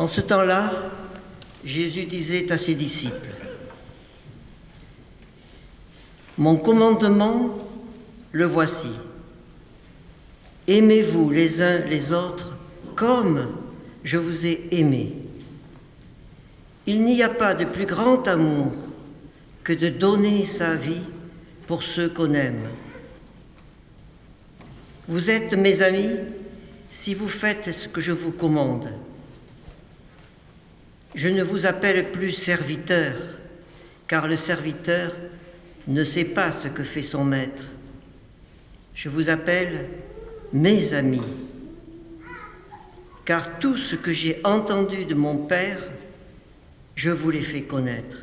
En ce temps-là, Jésus disait à ses disciples, Mon commandement, le voici. Aimez-vous les uns les autres comme je vous ai aimé. Il n'y a pas de plus grand amour que de donner sa vie pour ceux qu'on aime. Vous êtes mes amis si vous faites ce que je vous commande. Je ne vous appelle plus serviteur, car le serviteur ne sait pas ce que fait son maître. Je vous appelle mes amis, car tout ce que j'ai entendu de mon Père, je vous l'ai fait connaître.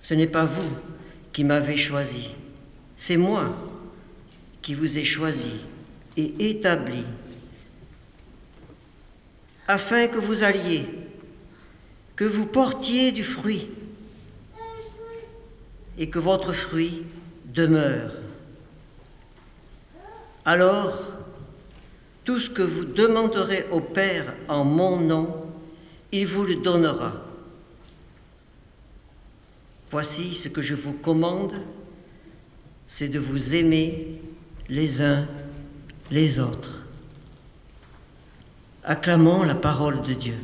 Ce n'est pas vous qui m'avez choisi, c'est moi qui vous ai choisi et établi afin que vous alliez, que vous portiez du fruit et que votre fruit demeure. Alors, tout ce que vous demanderez au Père en mon nom, il vous le donnera. Voici ce que je vous commande, c'est de vous aimer les uns les autres. Acclamons la parole de Dieu.